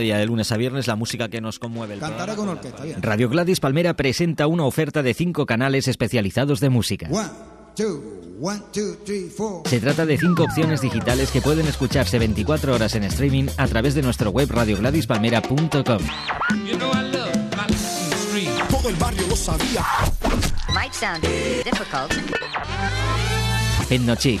Día de lunes a viernes, la música que nos conmueve. El programa. con orquesta, bien. Radio Gladys Palmera presenta una oferta de cinco canales especializados de música. One, two, one, two, three, four. Se trata de cinco opciones digitales que pueden escucharse 24 horas en streaming a través de nuestro web radiogladyspalmera.com. You know. Todo el barrio lo sabía. Might sound difficult. Etnochic,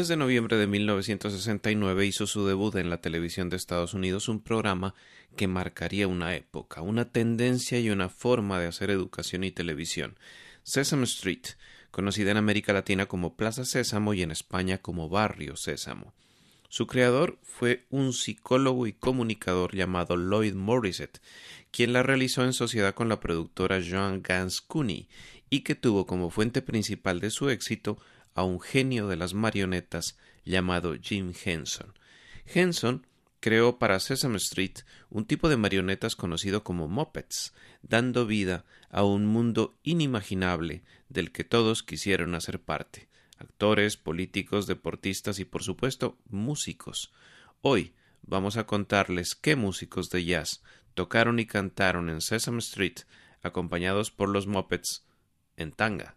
10 de noviembre de 1969 hizo su debut en la televisión de Estados Unidos un programa que marcaría una época, una tendencia y una forma de hacer educación y televisión. Sesame Street, conocida en América Latina como Plaza Sésamo y en España como Barrio Sésamo. Su creador fue un psicólogo y comunicador llamado Lloyd Morissette, quien la realizó en sociedad con la productora Joan Gans Cooney y que tuvo como fuente principal de su éxito a un genio de las marionetas llamado Jim Henson. Henson creó para Sesame Street un tipo de marionetas conocido como Muppets, dando vida a un mundo inimaginable del que todos quisieron hacer parte actores, políticos, deportistas y por supuesto músicos. Hoy vamos a contarles qué músicos de jazz tocaron y cantaron en Sesame Street acompañados por los Muppets en tanga.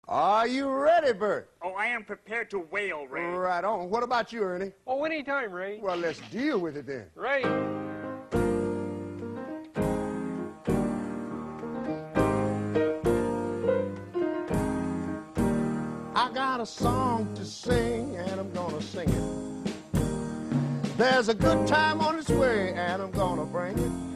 Are you ready, Bert? Oh, I am prepared to wail, Ray. Right on. What about you, Ernie? Oh, anytime, Ray. Well, let's deal with it then. Ray. I got a song to sing, and I'm gonna sing it. There's a good time on its way, and I'm gonna bring it.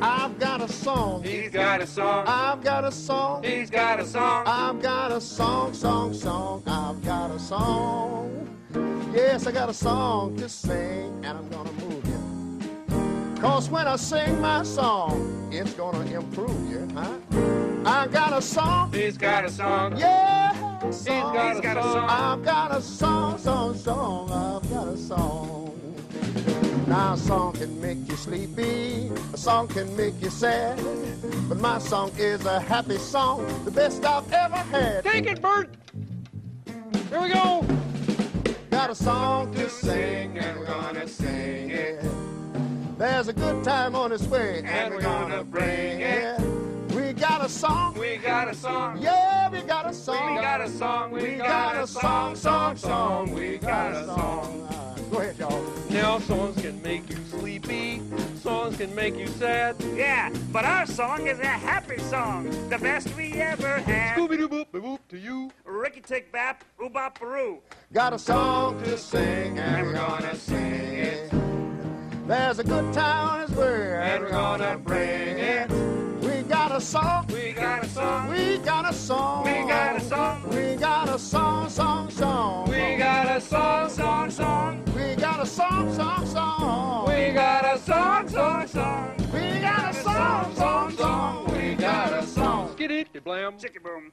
I've got a song. He's got a song. I've got a song. He's got a song. I've got a song, song, song. I've got a song. Yes, I got a song to sing, and I'm gonna move you. Cause when I sing my song, it's gonna improve you, huh? I got a song. He's got a song. Yeah, He's got a song. I've got a song, song, song. I've got a song. Now a song can make you sleepy, a song can make you sad, but my song is a happy song, the best I've ever had. Take it, Bert. Here we go. Got a song to sing, and we're gonna sing it. There's a good time on its way, and we're gonna bring it. We got a song, We got a song. yeah, we got a song. We got a song. We, We got a song, song, song. We got a song. Go ahead, y'all. Now songs can make you sleepy. Songs can make you sad. Yeah, but our song is a happy song, the best we ever had. Scooby Doo boop boop to you. Ricky Tick Bap, Oobop Peru. Got a song to sing, and we're gonna sing it. There's a good time on its way, and we're gonna bring it. We got a song, We got a song. we got a song, We got a song. we got a song, song, song. We got a song, song, song. We got a song, song, song. We got a song, song, song. We got a song, song, song. We got a song. Skiddy blam. Chicky boom.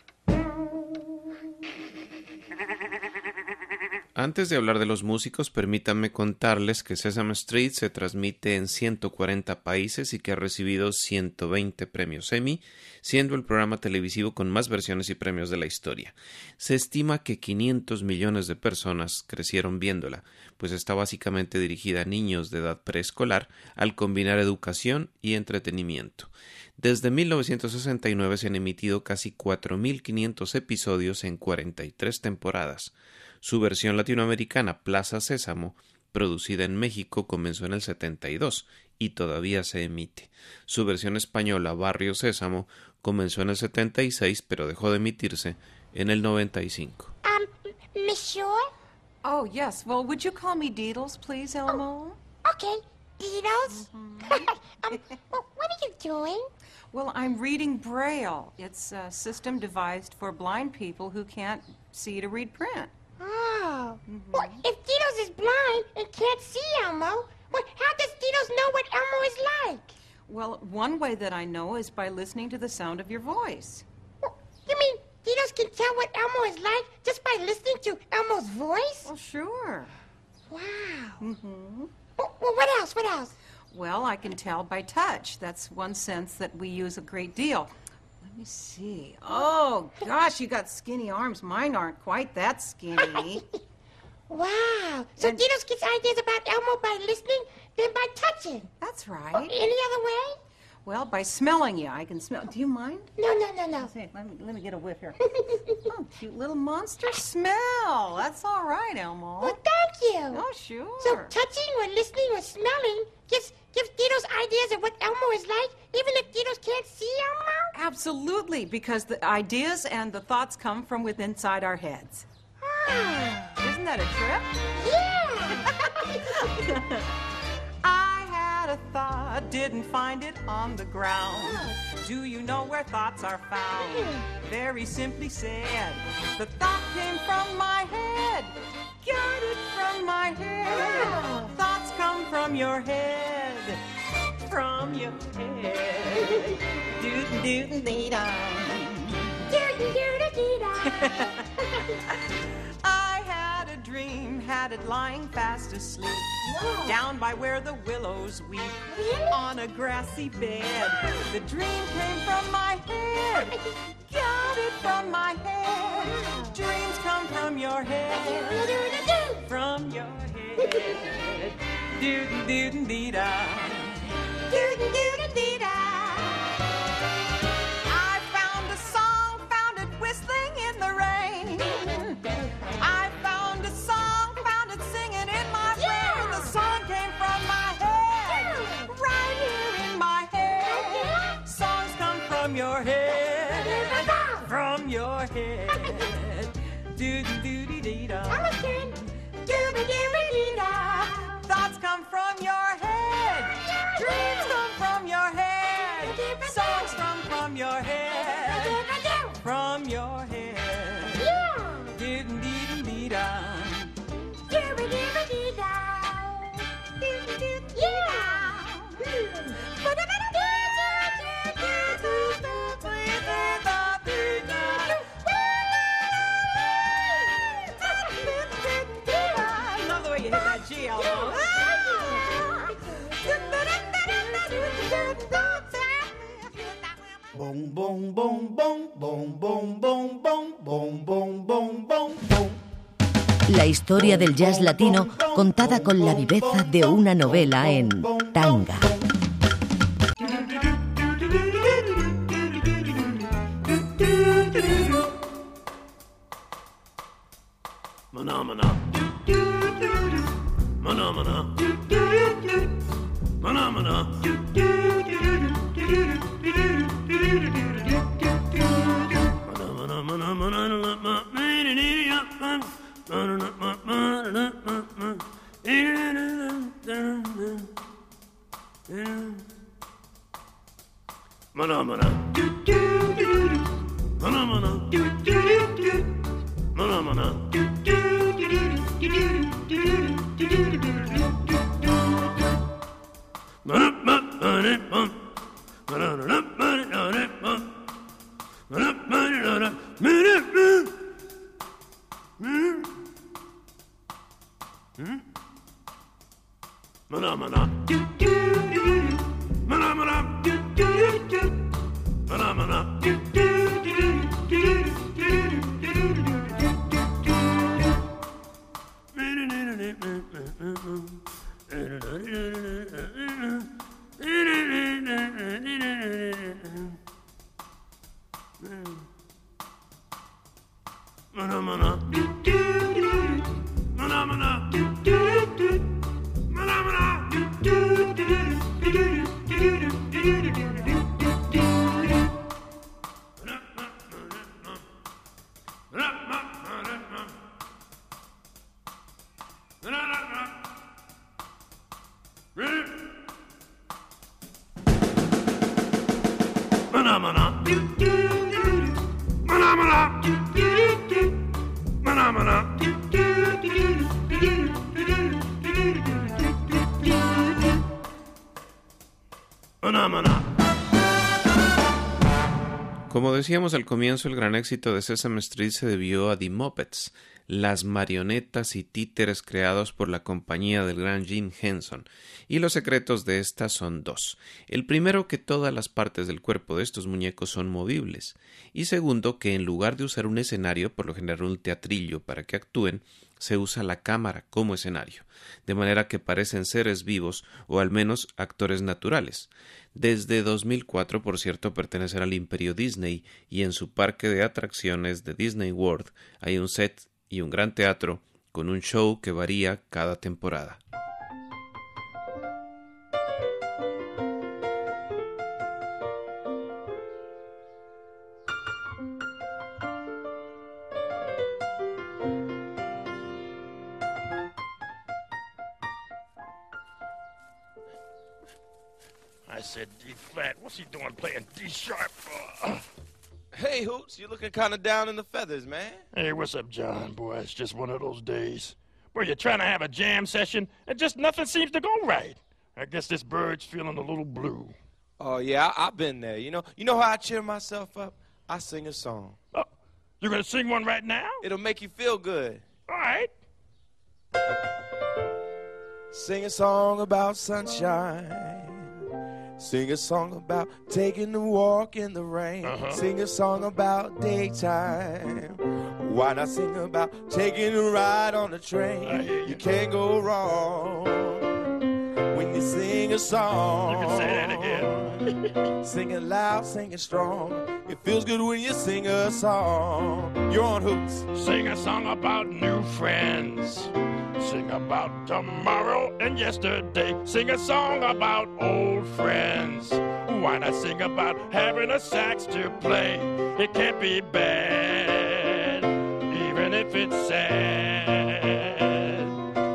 Antes de hablar de los músicos, permítanme contarles que Sesame Street se transmite en 140 países y que ha recibido 120 premios Emmy, siendo el programa televisivo con más versiones y premios de la historia. Se estima que 500 millones de personas crecieron viéndola, pues está básicamente dirigida a niños de edad preescolar al combinar educación y entretenimiento. Desde 1969 se han emitido casi 4.500 episodios en 43 temporadas. Su versión latinoamericana, Plaza Sésamo, producida en México, comenzó en el 72 y todavía se emite. Su versión española, Barrio Sésamo, comenzó en el 76 pero dejó de emitirse en el 95. Um, Shore? Oh, yes. Well, would you call me Deedles, please, Elmo? Okay, Dinos. um, well, what are you doing? Well, I'm reading Braille. It's a system devised for blind people who can't see to read print. Oh. Well, if Dinos is blind and can't see Elmo, well, how does Dinos know what Elmo is like? Well, one way that I know is by listening to the sound of your voice. Well, you mean Dinos can tell what Elmo is like just by listening to Elmo's voice? Well, sure. Wow. Mm-hmm. Well, well, what else? What else? Well, I can tell by touch. That's one sense that we use a great deal. Let me see. Oh, gosh, you got skinny arms. Mine aren't quite that skinny. Wow. So And- Dinos gets ideas about Elmo by listening, then by touching. That's right. Any other way? Well, by smelling you, I can smell. Do you mind? No, no, no, no. Say, let me let me get a whiff here. oh, cute little monster smell. That's all right, Elmo. Well, thank you. Oh, sure. So touching or listening or smelling gives gives Dinos ideas of what Elmo is like, even if Dinos can't see Elmo? Absolutely, because the ideas and the thoughts come from within inside our heads. Ah, Isn't that a trip? yeah. I had a thought, didn't find it on the ground. Do you know where thoughts are found? Very simply said, the thought came from my head. Got it from my head. Thoughts come from your head. From your head. Doo doo dee I had a dream, had it lying fast asleep. Down by where the willows weep. On a grassy bed. The dream came from my head. Got it from my head. Dreams come from your head. From your head. Doo doo doo dee da. Doo doo doo dee da. I found a song, found it whistling in the rain. I found a song, found it singing in my brain. The song came from my head, right here in my head. Songs come from your head, from your head. Doo doo doo dee dee da. Thoughts come from your Boom, boom, boom, boom, boom, boom, boom, boom, boom, boom, boom, boom, boom. La historia del jazz latino contada con la viveza de una novela en tanga. Mana mana. Mana mana. Mana mana. Hmm? hmm? hmm? Mına mına. Mına mına. Mına mına. Decíamos al comienzo, el gran éxito de Sesame Street se debió a The Muppets, las marionetas y títeres creados por la compañía del gran Jim Henson, y los secretos de estas son dos. El primero que todas las partes del cuerpo de estos muñecos son movibles, y segundo que en lugar de usar un escenario, por lo general un teatrillo para que actúen, se usa la cámara como escenario, de manera que parecen seres vivos o al menos actores naturales. Desde 2004, por cierto, pertenecer al imperio Disney y en su parque de atracciones de Disney World hay un set y un gran teatro con un show que varía cada temporada. Said D flat. What's he doing playing D sharp? Uh, Hey, Hoots, you looking kind of down in the feathers, man. Hey, what's up, John? Boy, it's just one of those days where you're trying to have a jam session and just nothing seems to go right. I guess this bird's feeling a little blue. Oh yeah, I, I've been there. You know, you know how I cheer myself up? I sing a song. Oh, you're gonna sing one right now? It'll make you feel good. All right. Sing a song about sunshine. Sing a song about taking a walk in the rain. Uh-huh. Sing a song about daytime. Why not sing about taking a ride on the train? You can't go wrong when you sing a song. You can say that again. sing it loud, sing it strong. It feels good when you sing a song. You're on Hoots. Sing a song about new friends. Sing about tomorrow and yesterday. Sing a song about old friends. Why not sing about having a sax to play? It can't be bad, even if it's sad.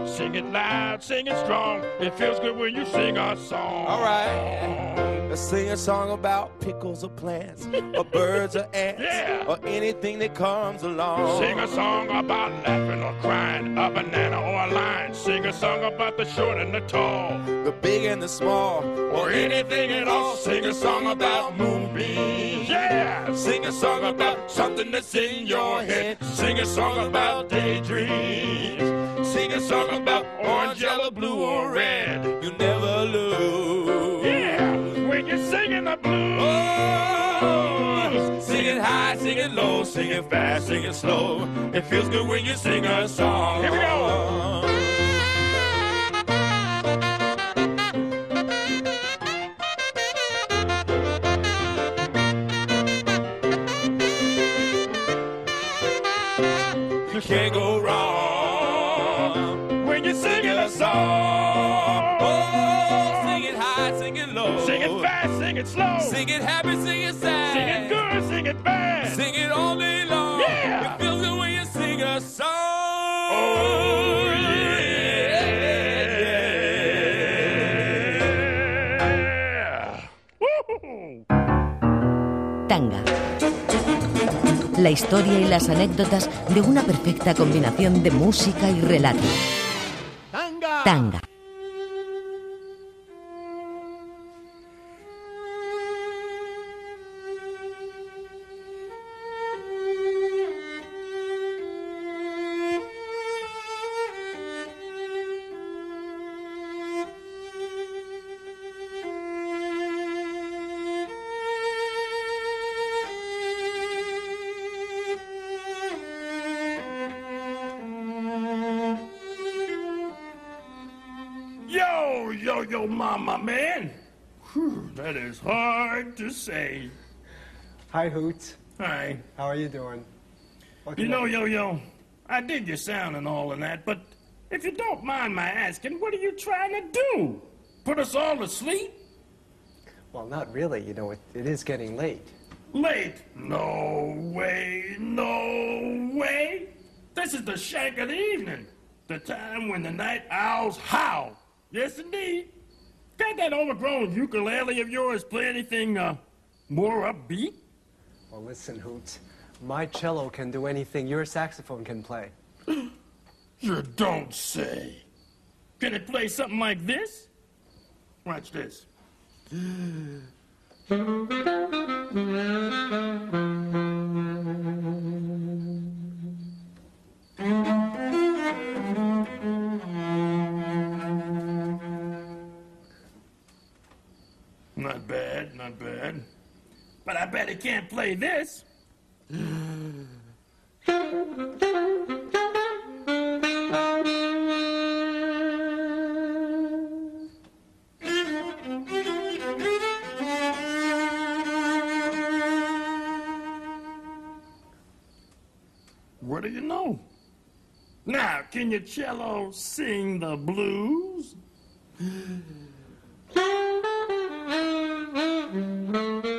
Sing it loud, sing it strong. It feels good when you sing a song. All right. Sing a song about pickles or plants, or birds or ants, Yeah. or anything that comes along. Sing a song about laughing or crying, a banana or a lion. Sing a song about the short and the tall. the big and the small, or anything at all. Sing a song about moonbeams. Yeah. Sing a song about something that's in your head. Sing a song about daydreams. Sing a song about orange, yellow, blue, or red. You never lose. Oh, sing it high, sing it low, sing it fast, sing it slow. It feels good when you sing a song. Here we go. It slow. Sing it happy, sing it sad. Sing it good, sing it bad. Sing it all day long. Yeah. It feels good when you sing a song. Oh, yeah. Woo-hoo. Tanga. La historia y las anécdotas de una perfecta combinación de música y relato. Tanga. Tanga. That is hard to say. Hi, Hoots. Hi. How are you doing? What You know, I- yo, yo, I dig your sound and all of that, but if you don't mind my asking, what are you trying to do? Put us all to sleep? Well, not really. You know, it, it is getting late. Late? No way, no way. This is the shank of the evening, the time when the night owls howl. Yes, indeed. Got that overgrown ukulele of yours play anything uh, more upbeat? Well, listen, Hoots. My cello can do anything your saxophone can play. You don't say. Can it play something like this? Watch this. Not bad, not bad. But I bet it can't play this. What do you know? Now, can your cello sing the blues? Man,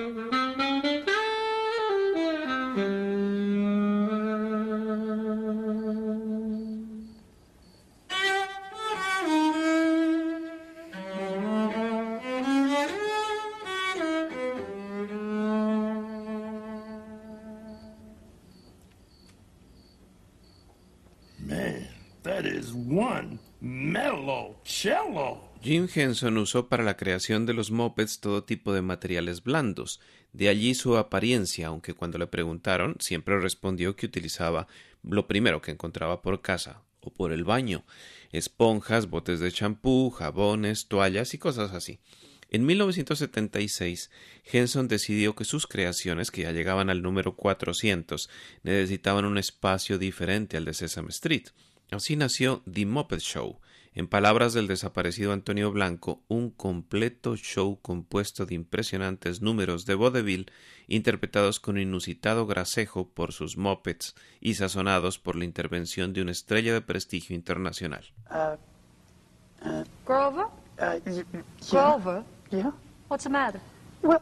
Jim Henson usó para la creación de los mopeds todo tipo de materiales blandos, de allí su apariencia, aunque cuando le preguntaron siempre respondió que utilizaba lo primero que encontraba por casa o por el baño, esponjas, botes de champú, jabones, toallas y cosas así. En 1976, Henson decidió que sus creaciones, que ya llegaban al número 400, necesitaban un espacio diferente al de Sesame Street. Así nació The Muppet Show, en palabras del desaparecido Antonio Blanco, un completo show compuesto de impresionantes números de vaudeville interpretados con inusitado gracejo por sus Muppets y sazonados por la intervención de una estrella de prestigio internacional. Grover? Uh, y- yeah. Grover? Yeah? What's the matter? Well,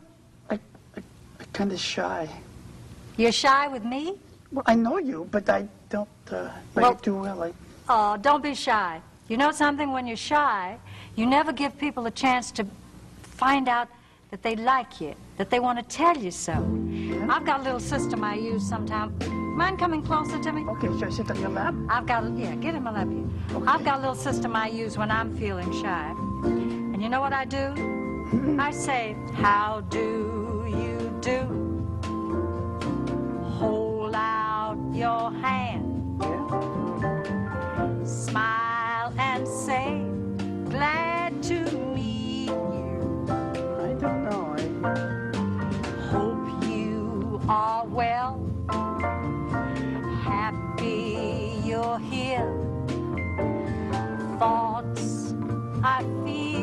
I, I, I'm kind of shy. You're shy with me? Well, I know you, but I don't uh, Well- too well. I, Oh, don't be shy. You know something? When you're shy, you never give people a chance to find out that they like you, that they want to tell you so. I've got a little system I use sometimes. Mind coming closer to me? Okay, should I sit on your lap? I've got, a, yeah, get in my lap here. I've got a little system I use when I'm feeling shy. And you know what I do? I say, How do you do? Hold out your hand. Yeah. Smile and say, glad to meet you. I don't know. I... Hope you are well. Happy you're here. Thoughts I feel.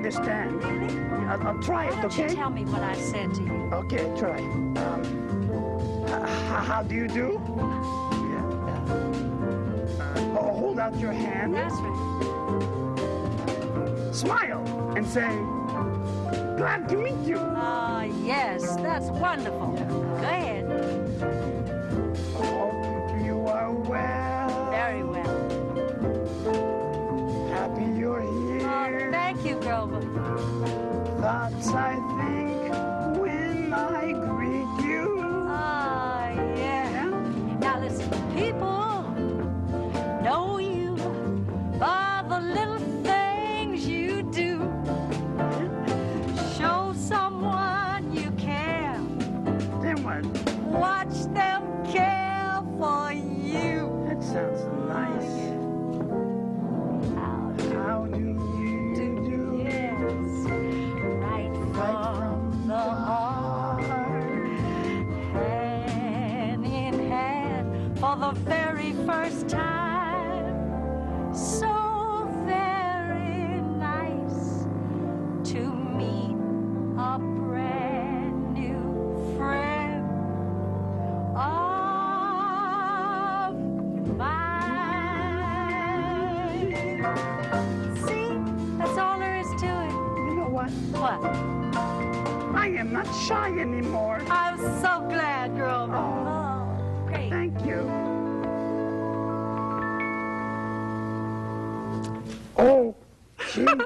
I think I understand. I'll, I'll try it, Why don't you okay? tell me what I said to you? Okay, try. Um, h- h- how do you do? Yeah. Uh, oh, hold out your hand. That's right. Smile and say, glad to meet you. Ah, yes, that's wonderful. Not shy anymore. I'm so glad, Grover. Oh, great. Thank you. Oh, gee.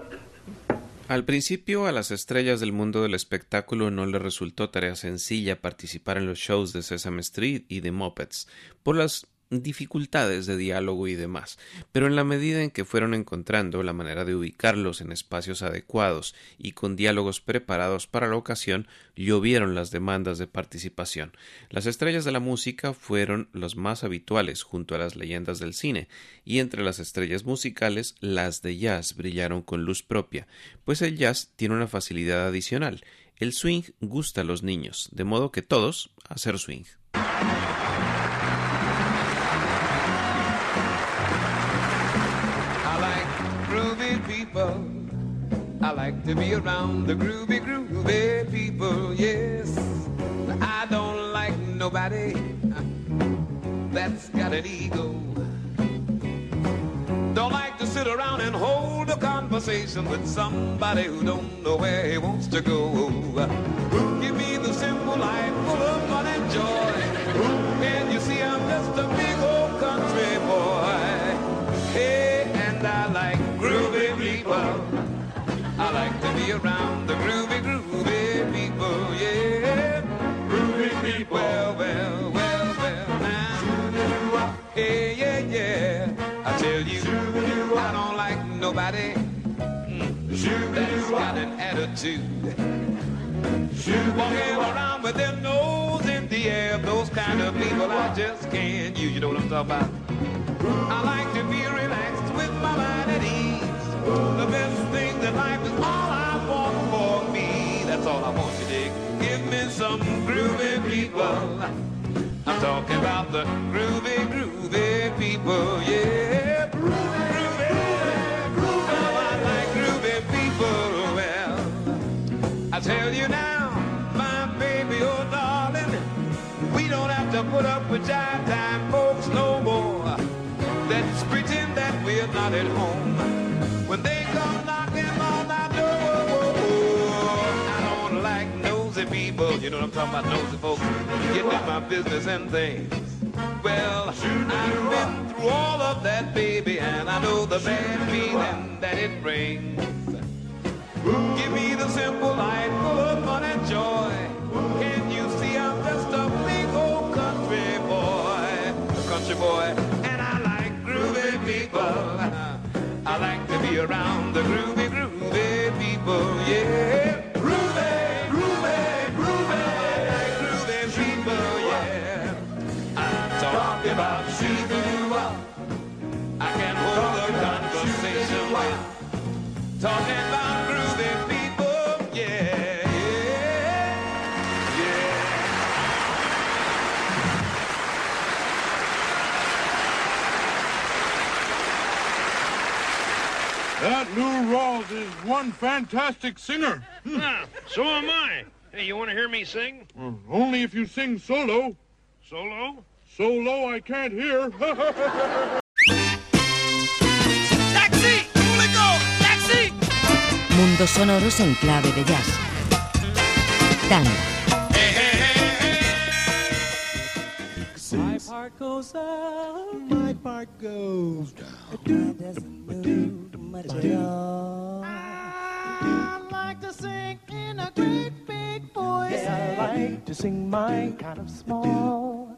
Al principio a las estrellas del mundo del espectáculo no les resultó tarea sencilla participar en los shows de Sesame Street y de Muppets por las dificultades de diálogo y demás, pero en la medida en que fueron encontrando la manera de ubicarlos en espacios adecuados y con diálogos preparados para la ocasión, llovieron las demandas de participación. Las estrellas de la música fueron los más habituales junto a las leyendas del cine, y entre las estrellas musicales las de jazz brillaron con luz propia, pues el jazz tiene una facilidad adicional. El swing gusta a los niños, de modo que todos hacer swing. To be around the groovy, groovy people, yes. I don't like nobody uh, that's got an ego. Don't like to sit around and hold a conversation with somebody who don't know where he wants to go. Give me the simple life full of fun and joy. And you see, I'm just a big old country boy. Hey, and I like groovy people. I like to be around the groovy, groovy people, yeah. Groovy people. Well, well, well, well, now. Hey, yeah, yeah. I tell you, I don't like nobody mm, that's got an attitude. Walking around with their nose in the air, those kind of people I just can't use. You know what I'm talking about? I like to be relaxed with my mind at ease. The best that life is all I want for me. That's all I want you to give me some groovy people. I'm talking about the groovy, groovy people, yeah. Groovy, groovy, oh, I like groovy people. Well, I tell you now, my baby, oh darling, we don't have to put up with jive time I'm talking about, nosy folks. Getting in my business and things. Well, I've been through all of that, baby, and I know the bad feeling that it brings. Give me the simple life full of fun and joy. Can you see I'm just a big old country boy, country boy, and I like groovy people. I like to be around the groovy, groovy people, yeah. That Lou Rawls is one fantastic singer. Yeah, so am I. Hey, you want to hear me sing? Only if you sing solo. Solo? So low I can't hear. Mundos sonoros en clave de jazz. My part goes up, my part goes down. Doesn't move much at. I like to sing in a great big voice. Yeah, I like to sing mine kind of small.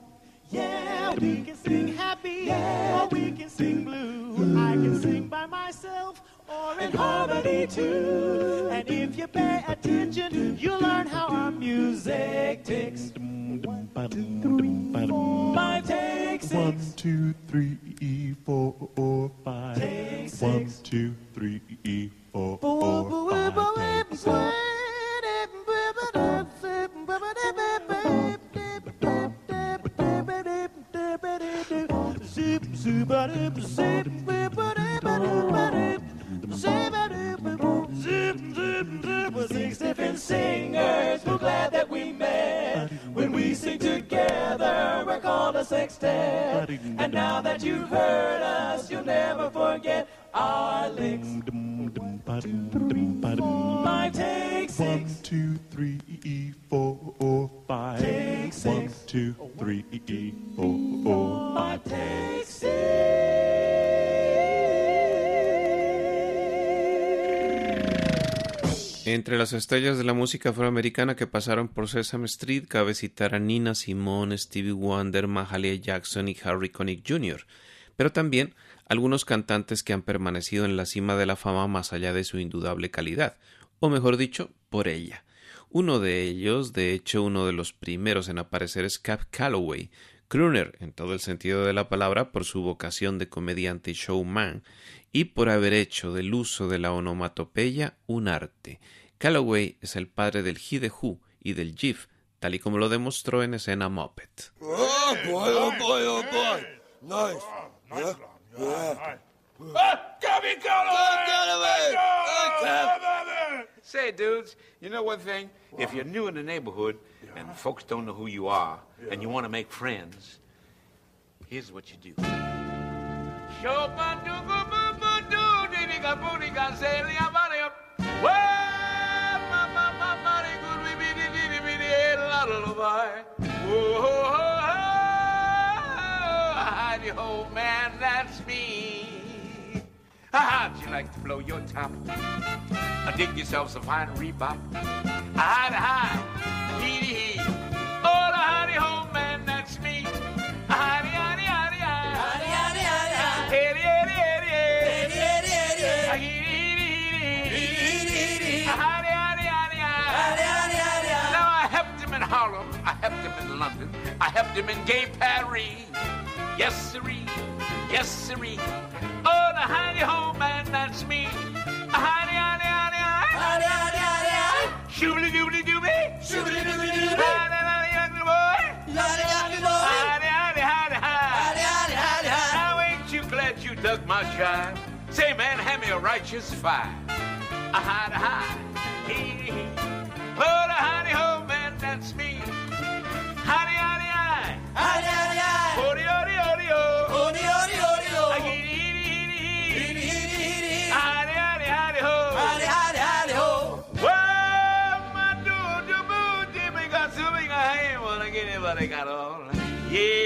Yeah, we can sing happy or we can sing blue. I can sing by myself or in harmony too. And if you pay attention, you'll learn how our music ticks. One, two, three, four, five, take six. One, two, three, four, five. Take six. One, two, three, four, boo, five. Boo, Take boo, six. Six different singers, we're glad that we met. When we sing together, we're called a sextet. And now that you've heard us, you'll never forget our licks. Five, take six. One, two, three, four, five. Take six. One, two, three, four, Five, take Entre las estrellas de la música afroamericana que pasaron por Sesame Street cabe citar a Nina Simone, Stevie Wonder, Mahalia Jackson y Harry Connick Jr., pero también algunos cantantes que han permanecido en la cima de la fama más allá de su indudable calidad, o mejor dicho, por ella. Uno de ellos, de hecho uno de los primeros en aparecer es Cap Calloway, crooner en todo el sentido de la palabra por su vocación de comediante y showman, y por haber hecho del uso de la onomatopeya un arte. Calloway es el padre del he de who y del gif, tal y como lo demostró en escena Muppet. Oh boy, oh boy, oh boy. Nice. Yeah, yeah. Gabby Say, dudes, you know one thing? If you're new in the neighborhood and folks don't know who you are and you want to make friends, here's what you do. Howdy ho, man, that's me. How'd you like to blow your top? Uh, dig yourself some fine rebop. Howdy hi, hee hee. I helped him in London. I helped him in gay Paris. Yes, sirree. Yes, sirree. Oh, the howdy ho, man, that's me. Howdy, howdy, howdy, hi. Howdy, howdy, howdy, hi. Shoobly doobly dooby. Shoobly doobly dooby. Howdy, howdy, young boy. Howdy, howdy, boy. Howdy, howdy, howdy, hi. Howdy, howdy, howdy, hi. Now ain't you glad you dug my jive? Say, man, hand me a righteous five. A howdy, hi. Hee, hee. Oh, the howdy got all. Yeah,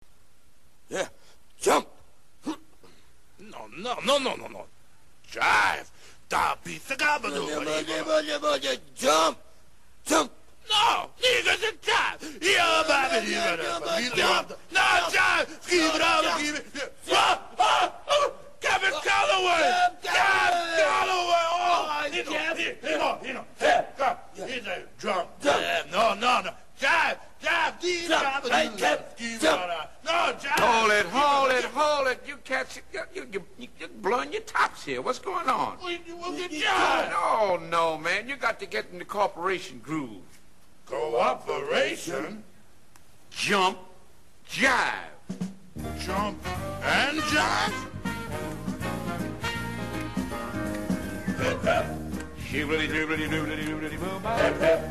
Shibbity doobity doobity doobity boo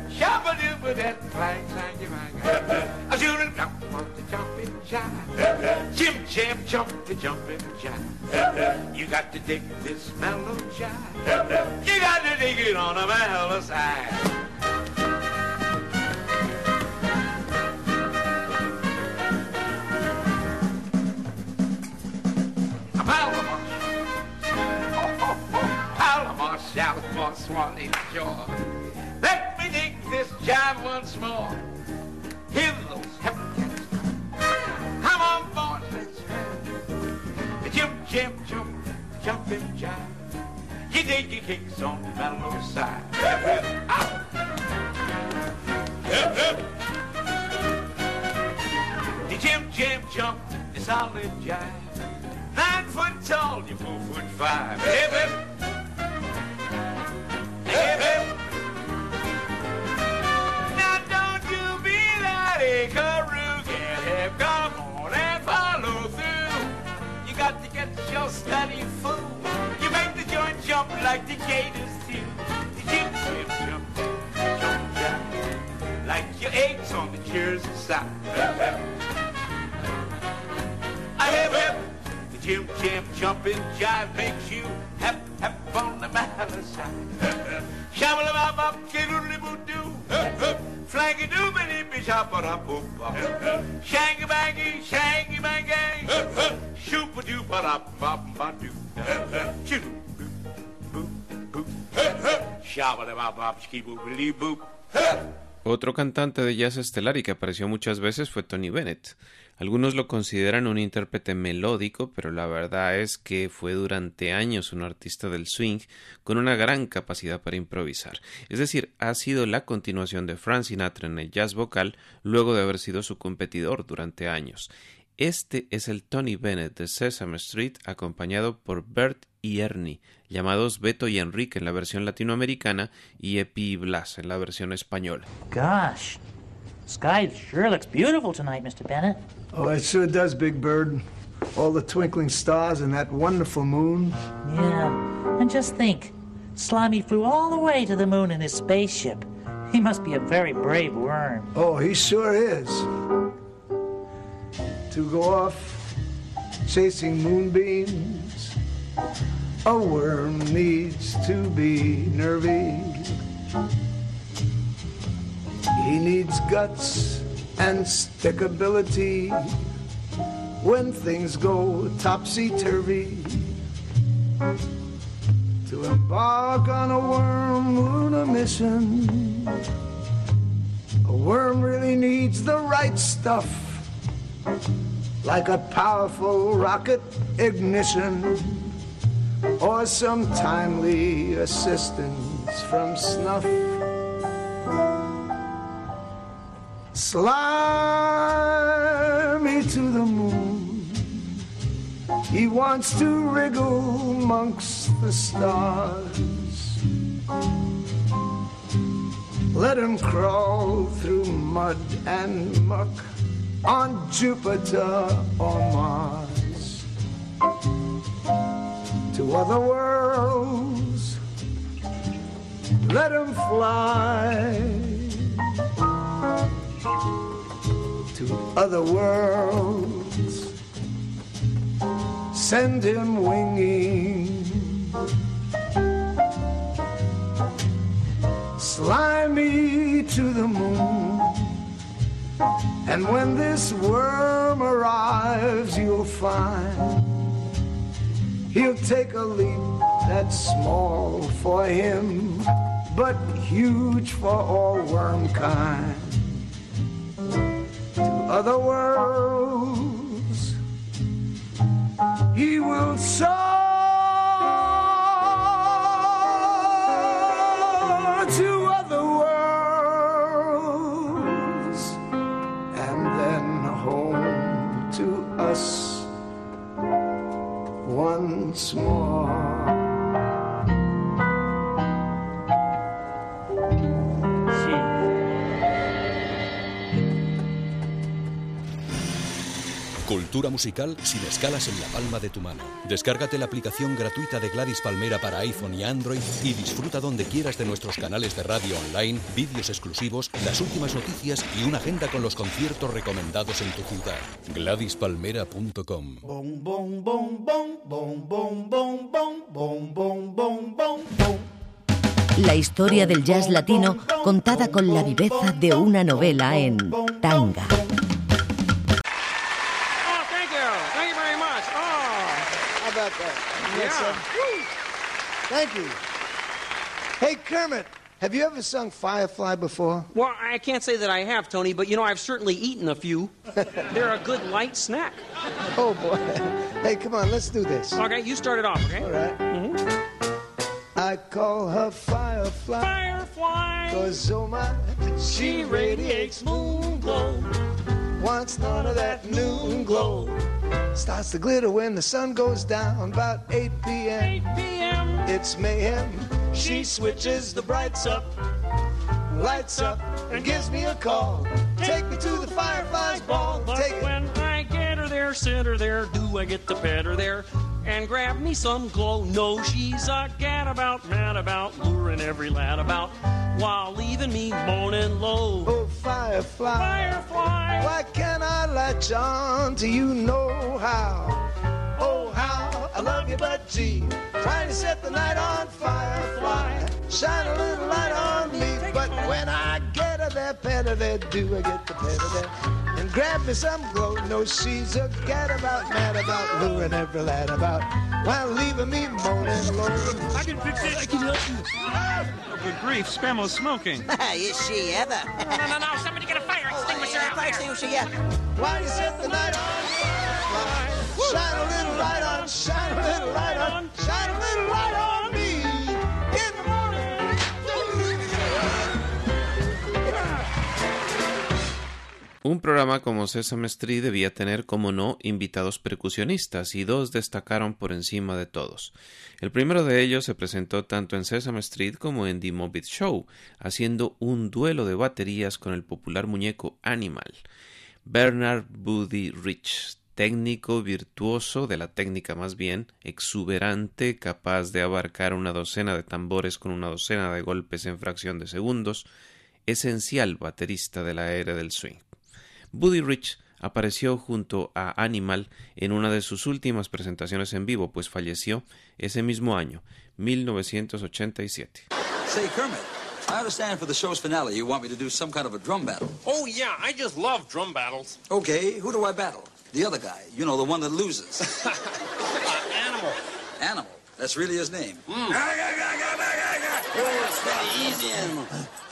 Shabba dooba that clang clang clang. A shooting jump on the jumping jive. Jim jam jump the jumping jive. You got to dig this mellow jive. You got to dig it on a mellow side. Shalimar, Swanee, Shore. Let me dig this jive once more. Hear those hep cats. Come on, boys, let's have it. Jump, jump, jump, and jive. You dig your kicks on the mellow side. Hip, hip. Hip, hip. The jump, jump, the solid jive. Nine foot tall, you four foot five. Hip. Hip, like the gators do. The jump, jump, jump, jump, jump. Like your eggs on the Jersey side. Hip. A hip. The Jim Jam jumping jive makes you hep hep on the mallet side. Shabba bop bop, kiddly boo doo. Flanky doo bitty be shoppa da boop bop. Shangy bangy, shangy bangy. Shoopa doo ba da bop ba doo. Choo Otro cantante de jazz estelar y que apareció muchas veces fue Tony Bennett. Algunos lo consideran un intérprete melódico, pero la verdad es que fue durante años un artista del swing con una gran capacidad para improvisar. Es decir, ha sido la continuación de Frank Sinatra en el jazz vocal luego de haber sido su competidor durante años. Este es el Tony Bennett de Sesame Street acompañado por Bert y Ernie, llamados Beto y Enrique en la versión latinoamericana y Epi y Blas en la versión española. Gosh, sky sure looks beautiful tonight, Mr. Bennett. Oh, it sure does, Big Bird. All the twinkling stars and that wonderful moon. Yeah, and just think, Slimy flew all the way to the moon in his spaceship. He must be a very brave worm. Oh, he sure is. To go off chasing moonbeams, a worm needs to be nervy. He needs guts and stickability when things go topsy turvy. To embark on a worm lunar mission, a worm really needs the right stuff, like a powerful rocket ignition or some timely assistance from snuff. Slimy to the moon, He wants to wriggle amongst the stars. Let him crawl through mud and muck on Jupiter or Mars to other worlds. Let him fly to other worlds. Send him winging. Slimy to the moon. And when this worm arrives, you'll find he'll take a leap that's small for him, but huge for all worm kind. To other worlds, he will soar once more. Cultura musical sin escalas en la palma de tu mano. Descárgate la aplicación gratuita de Gladys Palmera para iPhone y Android y disfruta donde quieras de nuestros canales de radio online, vídeos exclusivos, las últimas noticias y una agenda con los conciertos recomendados en tu ciudad. GladysPalmera.com La historia del jazz latino contada con la viveza de una novela en tanga. Yeah. some? Thank you. Hey, Kermit, have you ever sung Firefly before? Well, I can't say that I have, Tony, but you know, I've certainly eaten a few. They're a good light snack. Oh, boy. Hey, come on, let's do this. Okay, you start it off, okay? All right. Mm-hmm. I call her Firefly. Firefly. Cause, oh my, she radiates moon glow. Wants none of that noon glow. Starts to glitter when the sun goes down, about 8 p.m. 8 p.m. It's mayhem. She switches the brights up, lights up, and gives me a call. Take me to the Fireflies ball. But Take it. when I get her there, sit her there, do I get to pet her there? And grab me some glow. No, she's a gadabout, mad about, luring every lad about, while leaving me moaning low. Oh, Firefly. Firefly. Why can't I latch on to you know how? Oh, how I love you, but gee, trying to set the night on Firefly. Shine a little light on me, but when I get her there, pet her there, do I get the pet her there? And grab me some glow. No, she's a gadabout, mad about, luring every lad about, while leaving me moaning low. I can fix it. I can help you. Oh, good grief, Spamo's smoking. Is she ever? No, no, no, somebody get a fire oh, extinguisher out Fire there. extinguisher, yeah. Why you set the night on Firefly? Shine a little light on, shine a little light on, shine a little light on Un programa como Sesame Street debía tener, como no, invitados percusionistas, y dos destacaron por encima de todos. El primero de ellos se presentó tanto en Sesame Street como en The Muppet Show, haciendo un duelo de baterías con el popular muñeco Animal. Bernard Buddy Rich, técnico virtuoso de la técnica más bien, exuberante, capaz de abarcar una docena de tambores con una docena de golpes en fracción de segundos, esencial baterista de la era del swing. Buddy Rich apareció junto a Animal en una de sus últimas presentaciones en vivo, pues falleció ese mismo año, 1987. Say, Kermit, I understand for the show's finale you want me to do some kind of a drum battle. Oh, yeah, I just love drum battles. Okay, who do I battle? The other guy, you know, the one that loses. Animal. Animal. That's really his name. Mm. Oh, it's easy, animal.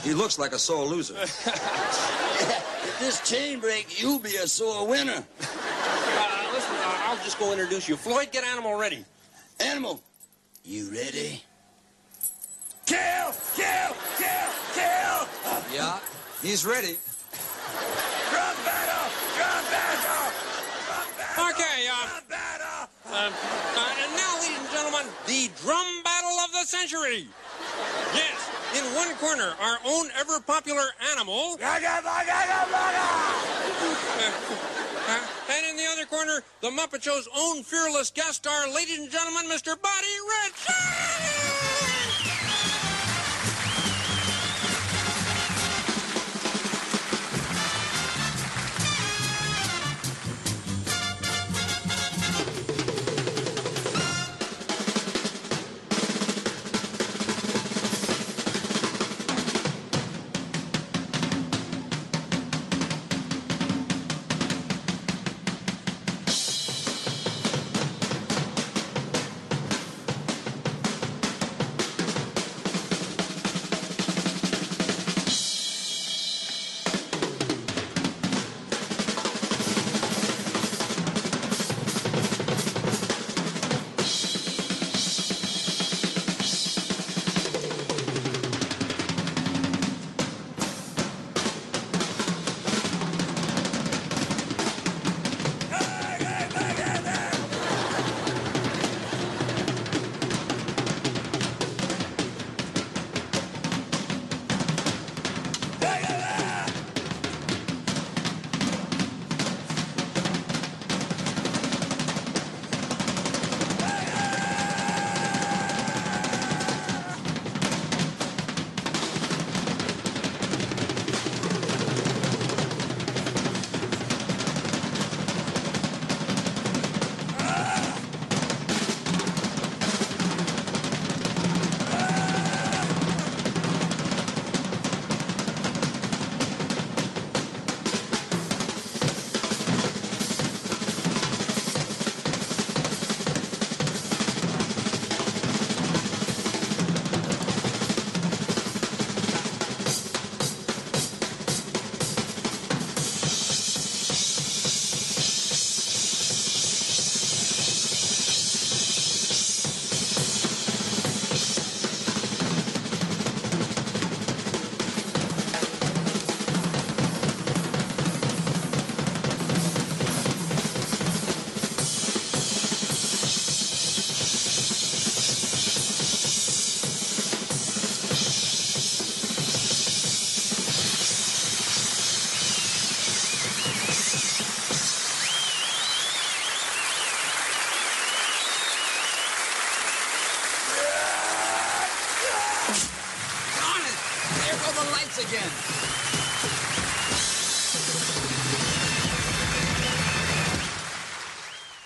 He looks like a sore loser. this chain break, you'll be a sore winner. Uh, listen, uh, I'll just go introduce you. Floyd, get Animal ready. Animal, you ready? Kill! Kill! Kill! Kill! Yeah, he's ready. Drum battle! Drum battle! Drum battle! Okay, uh, drum battle! Uh, uh, and now, ladies and gentlemen, the drum battle of the century. Yes in one corner, our own ever popular animal. Uh, and in the other corner, the Muppet Show's own fearless guest star, ladies and gentlemen, Mr. Buddy Rich.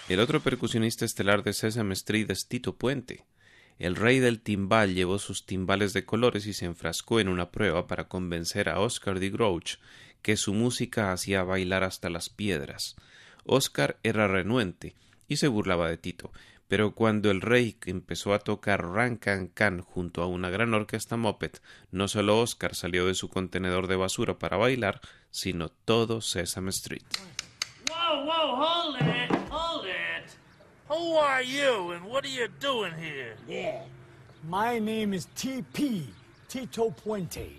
El otro percusionista estelar de Sesame Street es Tito Puente. El rey del timbal llevó sus timbales de colores y se enfrascó en una prueba para convencer a Oscar de Grouch que su música hacía bailar hasta las piedras. Oscar era renuente y se burlaba de Tito, pero cuando el rey empezó a tocar Ran Can Can junto a una gran orquesta Muppet, no solo Oscar salió de su contenedor de basura para bailar, sino todo Sesame Street. Whoa, whoa, hold it, hold it. Who are you and what are you doing here? Yeah. My name is TP, Tito Puente,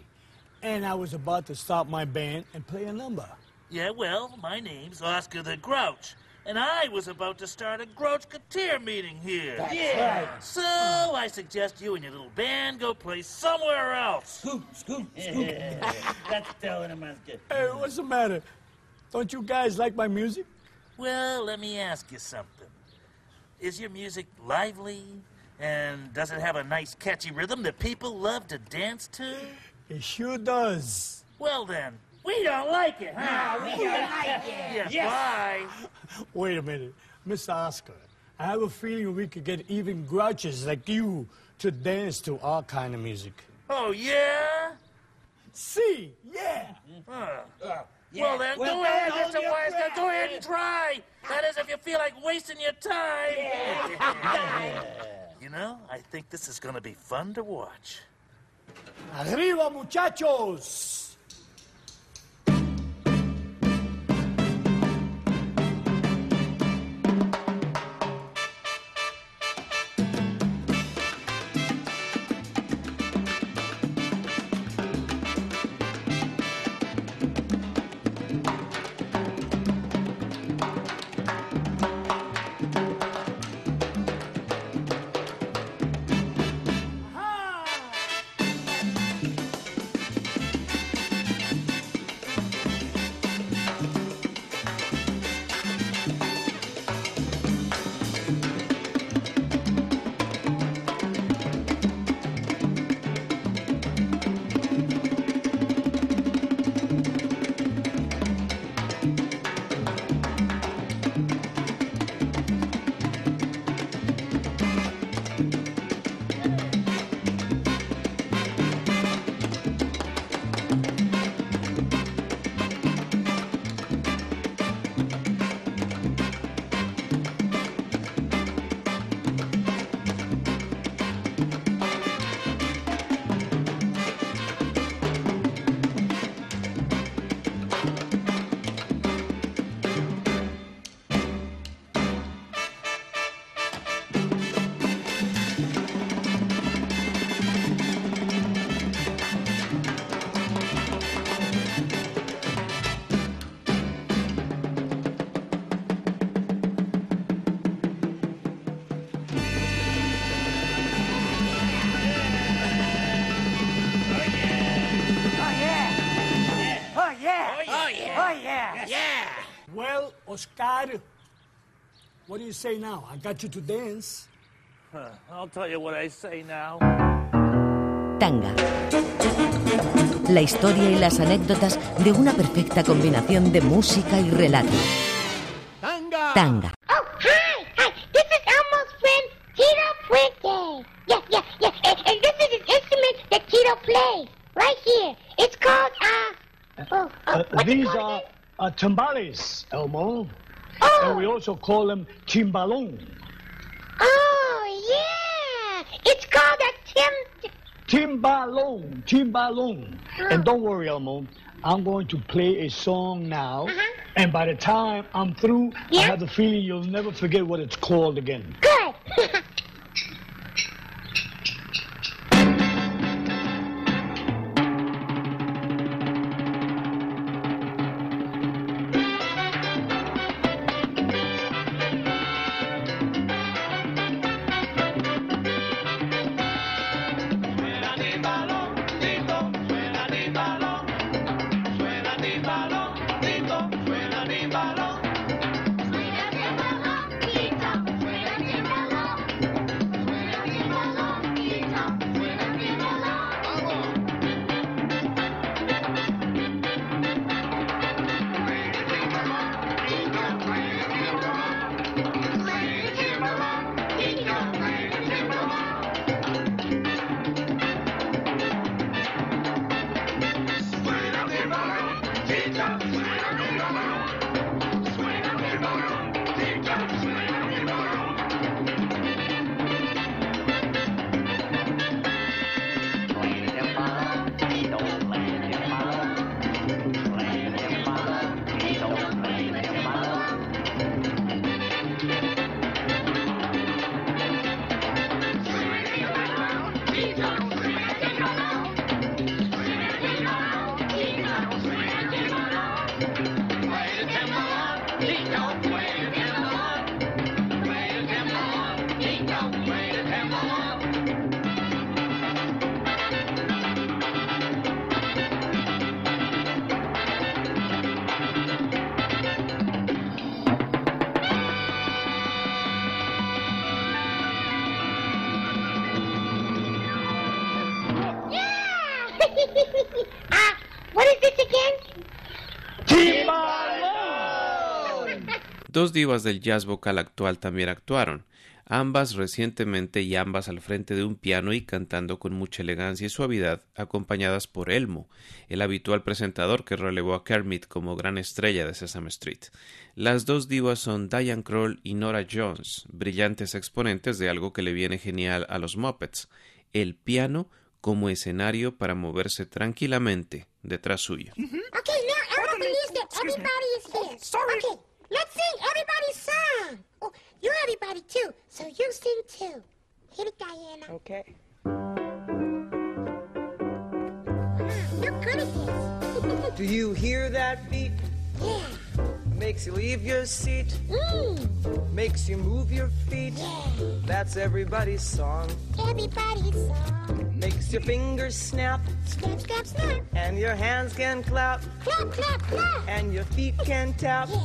and I was about to start my band and play a number. Yeah, well, my name's Oscar the Grouch, and I was about to start a Grouch Katir meeting here. That's yeah. right. So uh-huh. I suggest you and your little band go play somewhere else. Scoop, scoop, scoop. That's telling him as good. Hey, what's the matter? Don't you guys like my music? Well, let me ask you something. Is your music lively? And does it have a nice catchy rhythm that people love to dance to? It sure does. Well then, we don't like it, huh? No, we don't like it. Yeah, Yes. bye. Wait a minute, Mr. Oscar. I have a feeling we could get even grouches like you to dance to our kind of music. Oh, yeah? See, yeah. Huh. Uh, yeah. Well then, Well, go don't ahead, hold Mr. your Weisner. breath. Go ahead and try. That is, if you feel like wasting your time. Yeah. you know, I think this is going to be fun to watch. Arriba, muchachos. Do you say now? I got you to dance. Huh, I'll tell you what I say now. Tanga. La historia y las anécdotas de una perfecta combinación de música y relato. Tanga. Tanga. Oh, hi! Hi! This is Elmo's friend, Tito Puente. Yeah, yeah, yeah. And, and this is an instrument that Tito plays. Right here. It's called, uh... Oh, oh, Uh, it these are uh, timbales, Elmo. Oh. And we also call them timbalong. Oh, yeah! It's called a tim... Timbalong, timbalong. Oh. And don't worry, Elmo. I'm going to play a song now. Uh-huh. And by the time I'm through, I have the feeling you'll never forget what it's called again. Good! Dos divas del jazz vocal actual también actuaron, ambas recientemente y ambas al frente de un piano y cantando con mucha elegancia y suavidad, acompañadas por Elmo, el habitual presentador que relevó a Kermit como gran estrella de Sesame Street. Las dos divas son Diane Kroll y Nora Jones, brillantes exponentes de algo que le viene genial a los Muppets, el piano como escenario para moverse tranquilamente detrás suyo. Okay, now everyone believes that everybody is here. Sorry. Okay, let's sing everybody's song. Oh, you're everybody too, so you sing too. Hit it, Diana. Okay. You're good at this. Do you hear that beat? Yeah. Makes you leave your seat. Mm. Makes you move your feet. That's everybody's song. Everybody's song. Makes your fingers snap. Snap, snap, snap. And your hands can clap. Clap, clap, clap. And your feet can tap. Yeah.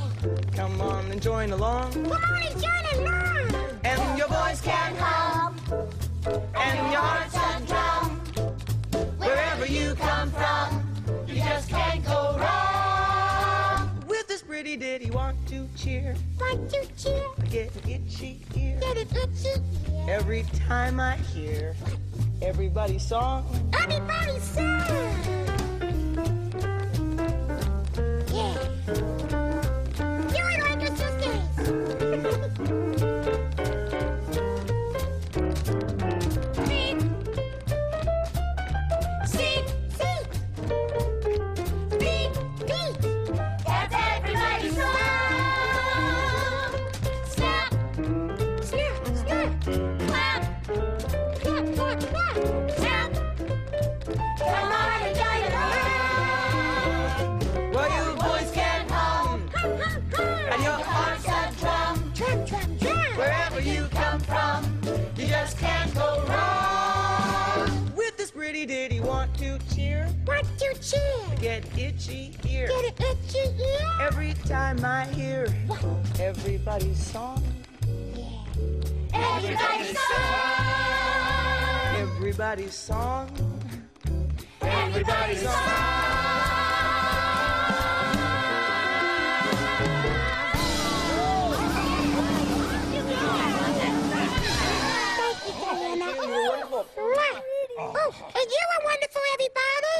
Come on and join along. Come on and join along. And your voice can hum. And your heart can drum. Wherever you come from, pretty ditty, want to cheer. Want to cheer. I get an itchy ear. Get it itchy. Every time I hear everybody's song. Everybody's song. Everybody's song. Everybody's song. Everybody's song. Everybody's oh, Thank you, Diana. Mwah. Oh, and you were wonderful, everybody.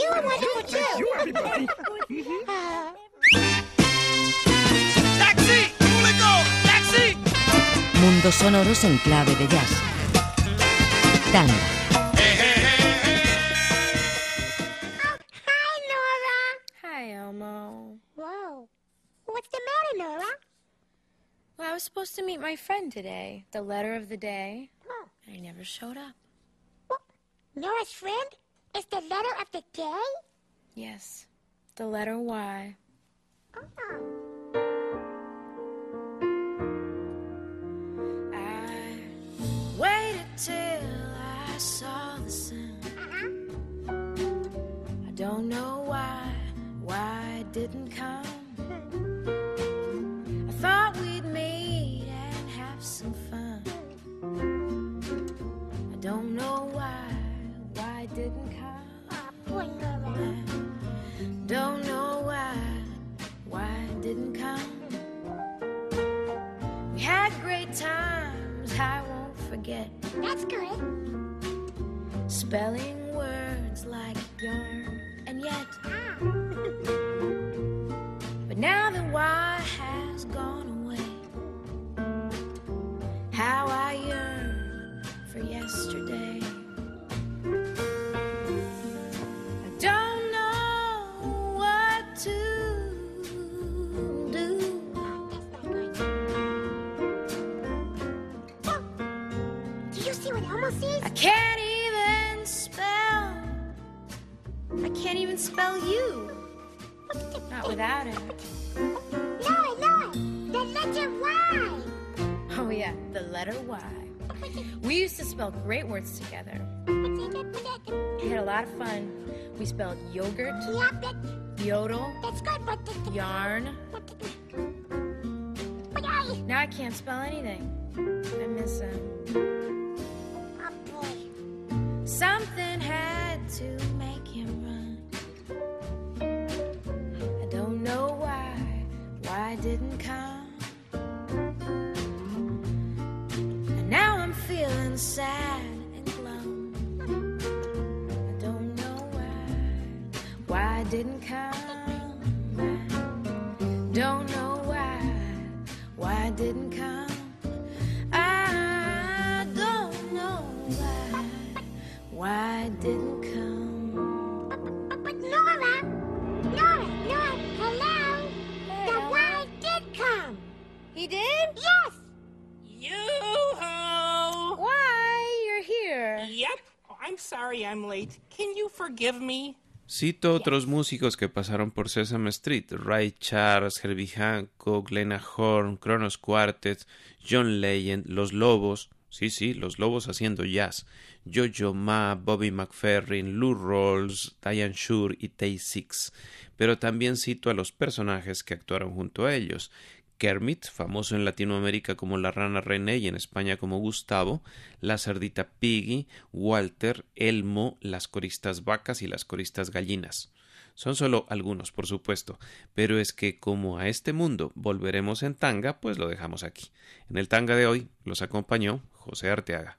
You were wonderful, too. you, everybody. Mundos sonoros en clave de jazz. Tanga. Hi, Nora. Hi, Elmo. Whoa. What's the matter, Nora? Well, I was supposed to meet my friend today, the letter of the day. Oh. I never showed up. Nora's friend is the letter of the day? Yes, the letter Y. I till I saw the sun. I don't know why, why it didn't come. I thought we'd meet and have some fun. I don't know why, why it didn't come. Nora. Don't know why, why it didn't come. We had great times, I won't forget. That's good. Spelling words like yarn can't even spell you. Not without it. The letter Y. Oh, yeah, the letter Y. We used to spell great words together. We had a lot of fun. We spelled yogurt, yodel, that's good, but yarn. Now I can't spell anything. I miss him. Didn't come. I don't know why, why it didn't come. I don't know why, why it didn't come. But Nora, Nora, Nora, hello. The Y did come. He did? Yes. Yoo-hoo! Why? You're here. Yep. Oh, I'm sorry I'm late. Can you forgive me? Cito otros músicos que pasaron por Sesame Street: Ray Charles, Herbie Hancock, Lena Horne, Kronos Quartet, John Legend, Los Lobos, sí, sí, Los Lobos haciendo jazz, Jojo Ma, Bobby McFerrin, Lou Rawls, Diane Shure y Tay Six. Pero también cito a los personajes que actuaron junto a ellos: Kermit, famoso en Latinoamérica como la rana René y en España como Gustavo, la cerdita Piggy, Walter, Elmo, las coristas vacas y las coristas gallinas. Son solo algunos, por supuesto, pero es que como a este mundo volveremos en tanga, pues lo dejamos aquí. En el tanga de hoy los acompañó José Arteaga.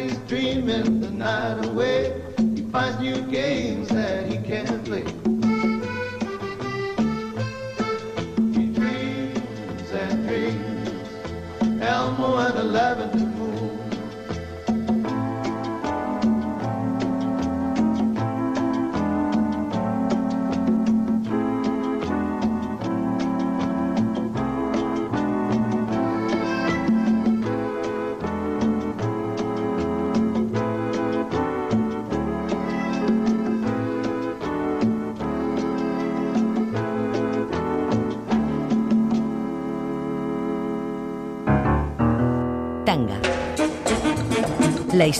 he's dreaming the night away. He finds new games that